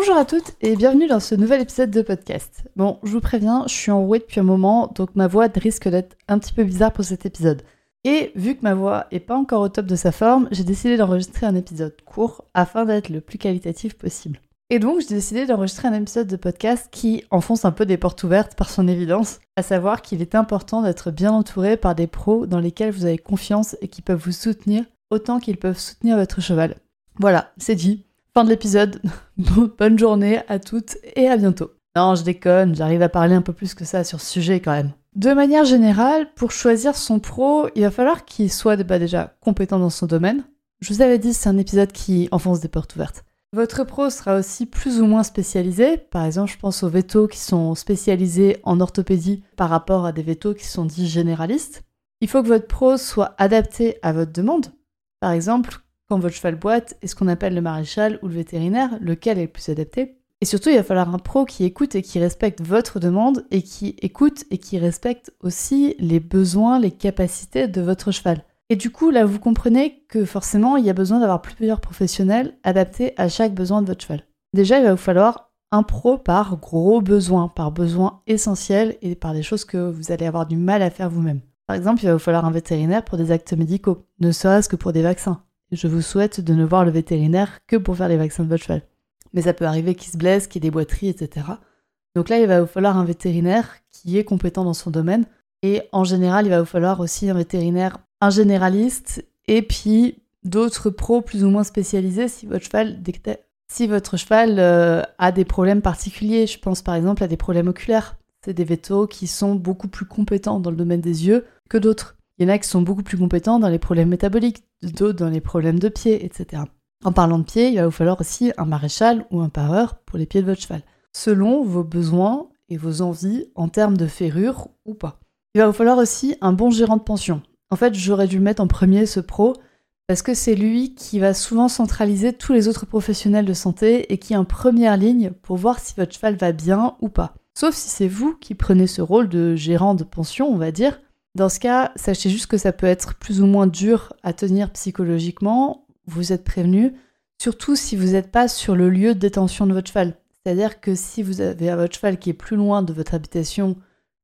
Bonjour à toutes et bienvenue dans ce nouvel épisode de podcast. Bon, je vous préviens, je suis enrouée depuis un moment, donc ma voix risque d'être un petit peu bizarre pour cet épisode. Et vu que ma voix est pas encore au top de sa forme, j'ai décidé d'enregistrer un épisode court afin d'être le plus qualitatif possible. Et donc, j'ai décidé d'enregistrer un épisode de podcast qui enfonce un peu des portes ouvertes par son évidence, à savoir qu'il est important d'être bien entouré par des pros dans lesquels vous avez confiance et qui peuvent vous soutenir autant qu'ils peuvent soutenir votre cheval. Voilà, c'est dit. Fin de l'épisode. Bonne journée à toutes et à bientôt. Non, je déconne, j'arrive à parler un peu plus que ça sur ce sujet quand même. De manière générale, pour choisir son pro, il va falloir qu'il soit bah, déjà compétent dans son domaine. Je vous avais dit, c'est un épisode qui enfonce des portes ouvertes. Votre pro sera aussi plus ou moins spécialisé. Par exemple, je pense aux vétos qui sont spécialisés en orthopédie par rapport à des vétos qui sont dits généralistes. Il faut que votre pro soit adapté à votre demande. Par exemple, quand votre cheval boite, est ce qu'on appelle le maréchal ou le vétérinaire, lequel est le plus adapté? Et surtout, il va falloir un pro qui écoute et qui respecte votre demande et qui écoute et qui respecte aussi les besoins, les capacités de votre cheval. Et du coup, là, vous comprenez que forcément, il y a besoin d'avoir plusieurs professionnels adaptés à chaque besoin de votre cheval. Déjà, il va vous falloir un pro par gros besoin, par besoin essentiel et par des choses que vous allez avoir du mal à faire vous-même. Par exemple, il va vous falloir un vétérinaire pour des actes médicaux, ne serait-ce que pour des vaccins je vous souhaite de ne voir le vétérinaire que pour faire les vaccins de votre cheval. Mais ça peut arriver qu'il se blesse, qu'il y ait des boiteries, etc. Donc là, il va vous falloir un vétérinaire qui est compétent dans son domaine. Et en général, il va vous falloir aussi un vétérinaire, un généraliste, et puis d'autres pros plus ou moins spécialisés si votre cheval, euh, a des problèmes particuliers. Je pense par exemple à des problèmes oculaires. C'est des vétos qui sont beaucoup plus compétents dans le domaine des yeux que d'autres. Il y en a qui sont beaucoup plus compétents dans les problèmes métaboliques, d'autres dans les problèmes de pied, etc. En parlant de pied, il va vous falloir aussi un maréchal ou un pareur pour les pieds de votre cheval, selon vos besoins et vos envies en termes de ferrure ou pas. Il va vous falloir aussi un bon gérant de pension. En fait, j'aurais dû mettre en premier ce pro parce que c'est lui qui va souvent centraliser tous les autres professionnels de santé et qui est en première ligne pour voir si votre cheval va bien ou pas. Sauf si c'est vous qui prenez ce rôle de gérant de pension, on va dire, dans ce cas, sachez juste que ça peut être plus ou moins dur à tenir psychologiquement. Vous êtes prévenu, surtout si vous n'êtes pas sur le lieu de détention de votre cheval. C'est-à-dire que si vous avez votre cheval qui est plus loin de votre habitation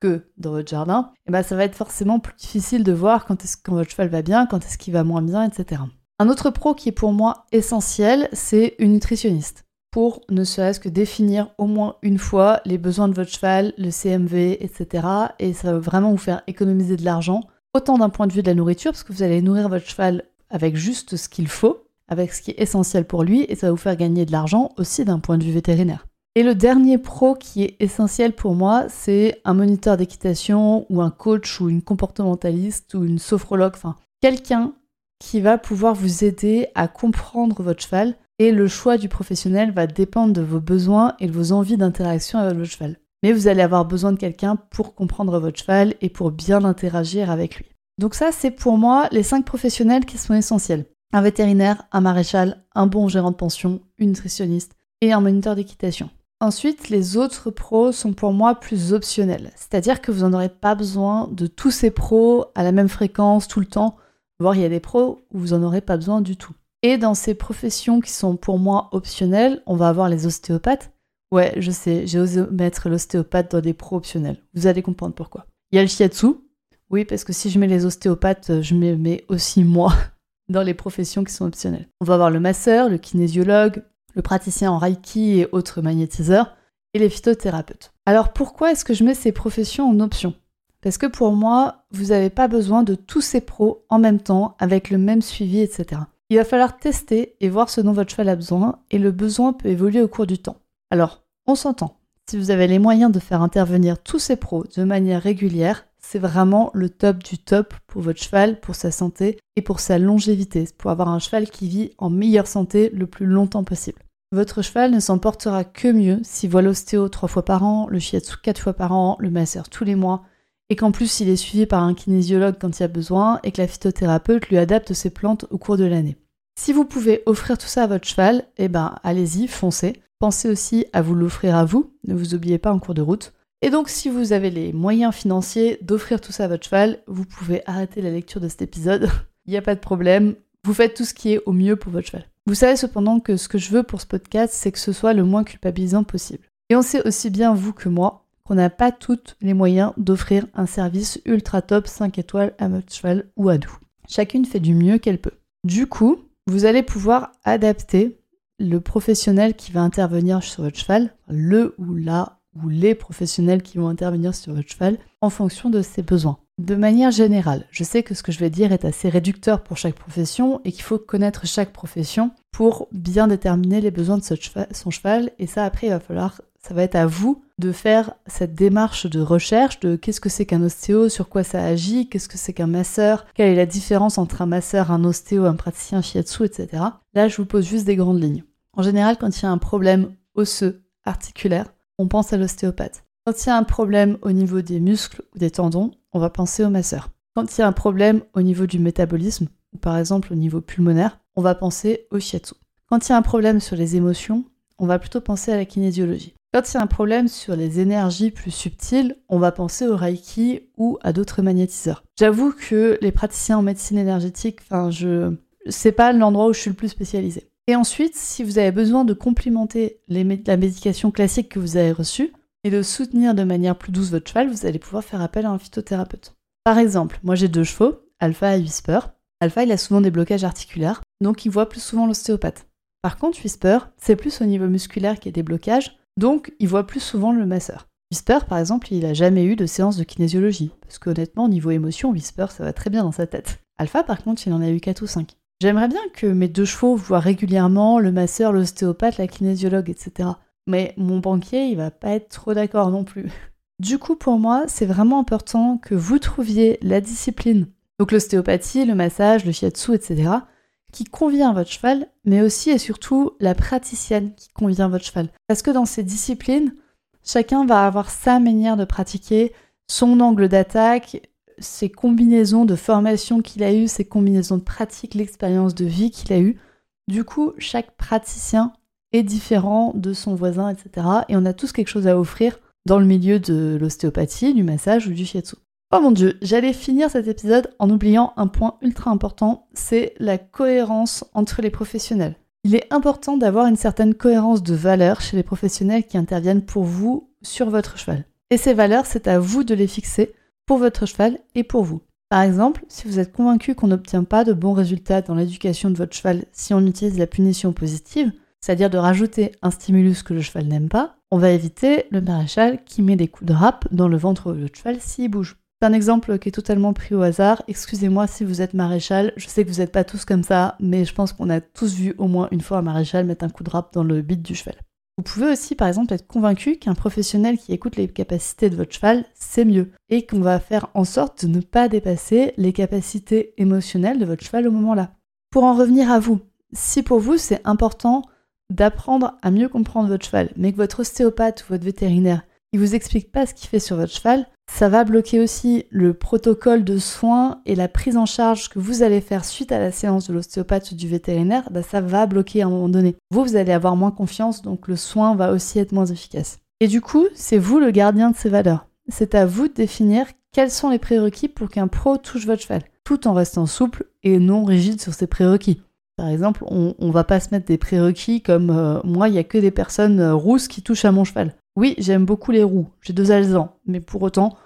que dans votre jardin, eh ben ça va être forcément plus difficile de voir quand est-ce que votre cheval va bien, quand est-ce qu'il va moins bien, etc. Un autre pro qui est pour moi essentiel, c'est une nutritionniste pour ne serait-ce que définir au moins une fois les besoins de votre cheval, le CMV, etc. Et ça va vraiment vous faire économiser de l'argent, autant d'un point de vue de la nourriture, parce que vous allez nourrir votre cheval avec juste ce qu'il faut, avec ce qui est essentiel pour lui, et ça va vous faire gagner de l'argent aussi d'un point de vue vétérinaire. Et le dernier pro qui est essentiel pour moi, c'est un moniteur d'équitation ou un coach ou une comportementaliste ou une sophrologue, enfin quelqu'un qui va pouvoir vous aider à comprendre votre cheval et le choix du professionnel va dépendre de vos besoins et de vos envies d'interaction avec votre cheval. Mais vous allez avoir besoin de quelqu'un pour comprendre votre cheval et pour bien interagir avec lui. Donc ça, c'est pour moi les cinq professionnels qui sont essentiels. Un vétérinaire, un maréchal, un bon gérant de pension, une nutritionniste et un moniteur d'équitation. Ensuite, les autres pros sont pour moi plus optionnels. C'est-à-dire que vous n'en aurez pas besoin de tous ces pros à la même fréquence tout le temps. Voire il y a des pros où vous n'en aurez pas besoin du tout. Et dans ces professions qui sont pour moi optionnelles, on va avoir les ostéopathes. Ouais, je sais, j'ai osé mettre l'ostéopathe dans des pros optionnels. Vous allez comprendre pourquoi. Il y a le shiatsu. Oui, parce que si je mets les ostéopathes, je mets aussi moi dans les professions qui sont optionnelles. On va avoir le masseur, le kinésiologue, le praticien en reiki et autres magnétiseurs, et les phytothérapeutes. Alors pourquoi est-ce que je mets ces professions en option? Parce que pour moi, vous n'avez pas besoin de tous ces pros en même temps, avec le même suivi, etc. Il va falloir tester et voir ce dont votre cheval a besoin, et le besoin peut évoluer au cours du temps. Alors, on s'entend. Si vous avez les moyens de faire intervenir tous ces pros de manière régulière, c'est vraiment le top du top pour votre cheval, pour sa santé et pour sa longévité, pour avoir un cheval qui vit en meilleure santé le plus longtemps possible. votre cheval ne s'en portera que mieux s'il voit l'ostéo trois fois par an, le shiatsu quatre fois par an, le masseur tous les mois, et qu'en plus il est suivi par un kinésiologue quand il y a besoin, et que la phytothérapeute lui adapte ses plantes au cours de l'année. Si vous pouvez offrir tout ça à votre cheval, eh ben allez-y, foncez. Pensez aussi à vous l'offrir à vous, ne vous oubliez pas en cours de route. Et donc si vous avez les moyens financiers d'offrir tout ça à votre cheval, vous pouvez arrêter la lecture de cet épisode. Il n'y a pas de problème, vous faites tout ce qui est au mieux pour votre cheval. Vous savez cependant que ce que je veux pour ce podcast, c'est que ce soit le moins culpabilisant possible. Et on sait aussi bien, vous que moi, qu'on n'a pas tous les moyens d'offrir un service ultra top 5 étoiles à votre cheval ou à nous. Chacune fait du mieux qu'elle peut. Du coup, vous allez pouvoir adapter le professionnel qui va intervenir sur votre cheval, le ou la ou les professionnels qui vont intervenir sur votre cheval en fonction de ses besoins. De manière générale, je sais que ce que je vais dire est assez réducteur pour chaque profession et qu'il faut connaître chaque profession pour bien déterminer les besoins de son cheval. Et ça, après, il va falloir, ça va être à vous de faire cette démarche de recherche de qu'est-ce que c'est qu'un ostéo, sur quoi ça agit, qu'est-ce que c'est qu'un masseur, quelle est la différence entre un masseur, un ostéo, un praticien shiatsu, etc. Là, je vous pose juste des grandes lignes. En général, quand il y a un problème osseux, articulaire, on pense à l'ostéopathe. Quand il y a un problème au niveau des muscles ou des tendons, on va penser au masseur. Quand il y a un problème au niveau du métabolisme, ou par exemple au niveau pulmonaire, on va penser au shiatsu. Quand il y a un problème sur les émotions, on va plutôt penser à la kinésiologie. Quand il y a un problème sur les énergies plus subtiles, on va penser au reiki ou à d'autres magnétiseurs. J'avoue que les praticiens en médecine énergétique, enfin, je, c'est pas l'endroit où je suis le plus spécialisé. Et ensuite, si vous avez besoin de complimenter la médication classique que vous avez reçue, et de soutenir de manière plus douce votre cheval, vous allez pouvoir faire appel à un phytothérapeute. Par exemple, moi j'ai deux chevaux, Alpha et Whisper. Alpha, il a souvent des blocages articulaires, donc il voit plus souvent l'ostéopathe. Par contre, Whisper, c'est plus au niveau musculaire qu'il y a des blocages, donc il voit plus souvent le masseur. Whisper, par exemple, il n'a jamais eu de séance de kinésiologie, parce qu'honnêtement, au niveau émotion, Whisper, ça va très bien dans sa tête. Alpha, par contre, il en a eu 4 ou 5. J'aimerais bien que mes deux chevaux voient régulièrement le masseur, l'ostéopathe, la kinésiologue, etc. Mais mon banquier, il va pas être trop d'accord non plus. Du coup, pour moi, c'est vraiment important que vous trouviez la discipline, donc l'ostéopathie, le massage, le shiatsu, etc., qui convient à votre cheval, mais aussi et surtout la praticienne qui convient à votre cheval. Parce que dans ces disciplines, chacun va avoir sa manière de pratiquer, son angle d'attaque, ses combinaisons de formation qu'il a eues, ses combinaisons de pratique, l'expérience de vie qu'il a eue. Du coup, chaque praticien est différent de son voisin, etc. Et on a tous quelque chose à offrir dans le milieu de l'ostéopathie, du massage ou du shiatsu. Oh mon dieu, j'allais finir cet épisode en oubliant un point ultra important, c'est la cohérence entre les professionnels. Il est important d'avoir une certaine cohérence de valeurs chez les professionnels qui interviennent pour vous sur votre cheval. Et ces valeurs, c'est à vous de les fixer pour votre cheval et pour vous. Par exemple, si vous êtes convaincu qu'on n'obtient pas de bons résultats dans l'éducation de votre cheval si on utilise la punition positive, c'est-à-dire de rajouter un stimulus que le cheval n'aime pas, on va éviter le maréchal qui met des coups de râpe dans le ventre de cheval s'il bouge. C'est un exemple qui est totalement pris au hasard. Excusez-moi si vous êtes maréchal, je sais que vous n'êtes pas tous comme ça, mais je pense qu'on a tous vu au moins une fois un maréchal mettre un coup de râpe dans le bit du cheval. Vous pouvez aussi par exemple être convaincu qu'un professionnel qui écoute les capacités de votre cheval, c'est mieux, et qu'on va faire en sorte de ne pas dépasser les capacités émotionnelles de votre cheval au moment-là. Pour en revenir à vous, si pour vous c'est important d'apprendre à mieux comprendre votre cheval, mais que votre ostéopathe ou votre vétérinaire, il vous explique pas ce qu'il fait sur votre cheval, ça va bloquer aussi le protocole de soins et la prise en charge que vous allez faire suite à la séance de l'ostéopathe ou du vétérinaire, bah ça va bloquer à un moment donné. Vous, vous allez avoir moins confiance, donc le soin va aussi être moins efficace. Et du coup, c'est vous le gardien de ces valeurs. C'est à vous de définir quels sont les prérequis pour qu'un pro touche votre cheval, tout en restant souple et non rigide sur ses prérequis. Par exemple, on, ne va pas se mettre des prérequis comme euh, moi, il y a que des personnes euh, rousses qui touchent à mon cheval. Oui, j'aime beaucoup les roux, j'ai deux alzans, mais pour autant,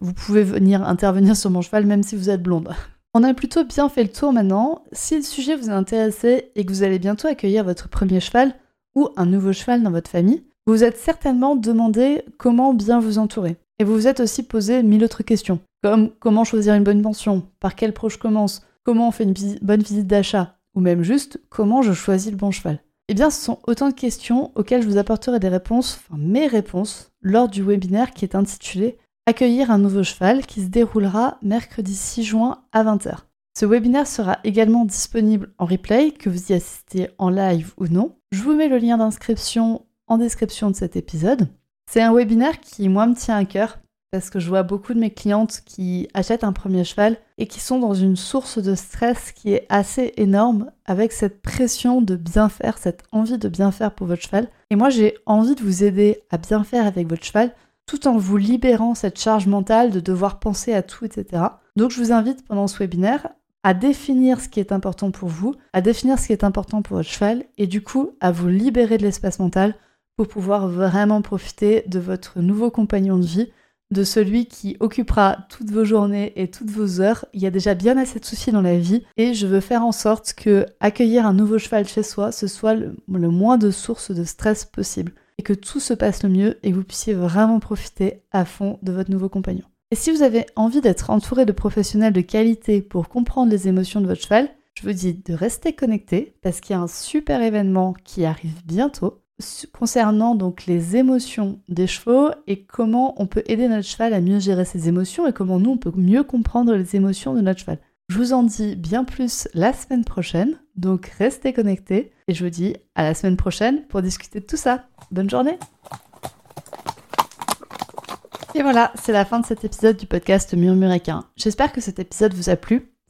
vous pouvez venir intervenir sur mon cheval même si vous êtes blonde. On a plutôt bien fait le tour maintenant. Si le sujet vous a intéressé et que vous allez bientôt accueillir votre premier cheval ou un nouveau cheval dans votre famille, vous vous êtes certainement demandé comment bien vous entourer. Et vous vous êtes aussi posé mille autres questions, comme comment choisir une bonne pension, par quel pro je commence, comment on fait une bonne visite d'achat, ou même juste comment je choisis le bon cheval Eh bien, ce sont autant de questions auxquelles je vous apporterai des réponses, enfin mes réponses, lors du webinaire qui est intitulé Accueillir un nouveau cheval qui se déroulera mercredi 6 juin à 20h. Ce webinaire sera également disponible en replay, que vous y assistez en live ou non. Je vous mets le lien d'inscription en description de cet épisode. C'est un webinaire qui, moi, me tient à cœur parce que je vois beaucoup de mes clientes qui achètent un premier cheval et qui sont dans une source de stress qui est assez énorme avec cette pression de bien faire, cette envie de bien faire pour votre cheval. Et moi j'ai envie de vous aider à bien faire avec votre cheval tout en vous libérant cette charge mentale de devoir penser à tout, etc. Donc je vous invite pendant ce webinaire à définir ce qui est important pour vous, à définir ce qui est important pour votre cheval et du coup à vous libérer de l'espace mental pour pouvoir vraiment profiter de votre nouveau compagnon de vie de celui qui occupera toutes vos journées et toutes vos heures. Il y a déjà bien assez de soucis dans la vie et je veux faire en sorte que accueillir un nouveau cheval chez soi, ce soit le, moins de sources de stress possible et que tout se passe le mieux et que vous puissiez vraiment profiter à fond de votre nouveau compagnon. Et si vous avez envie d'être entouré de professionnels de qualité pour comprendre les émotions de votre cheval, je vous dis de rester connecté parce qu'il y a un super événement qui arrive bientôt concernant donc les émotions des chevaux et comment on peut aider notre cheval à mieux gérer ses émotions et comment nous on peut mieux comprendre les émotions de notre cheval. Je vous en dis bien plus la semaine prochaine, donc restez connectés et je vous dis à la semaine prochaine pour discuter de tout ça. Bonne journée Et voilà, c'est la fin de cet épisode du podcast Murmuréquin. J'espère que cet épisode vous a plu.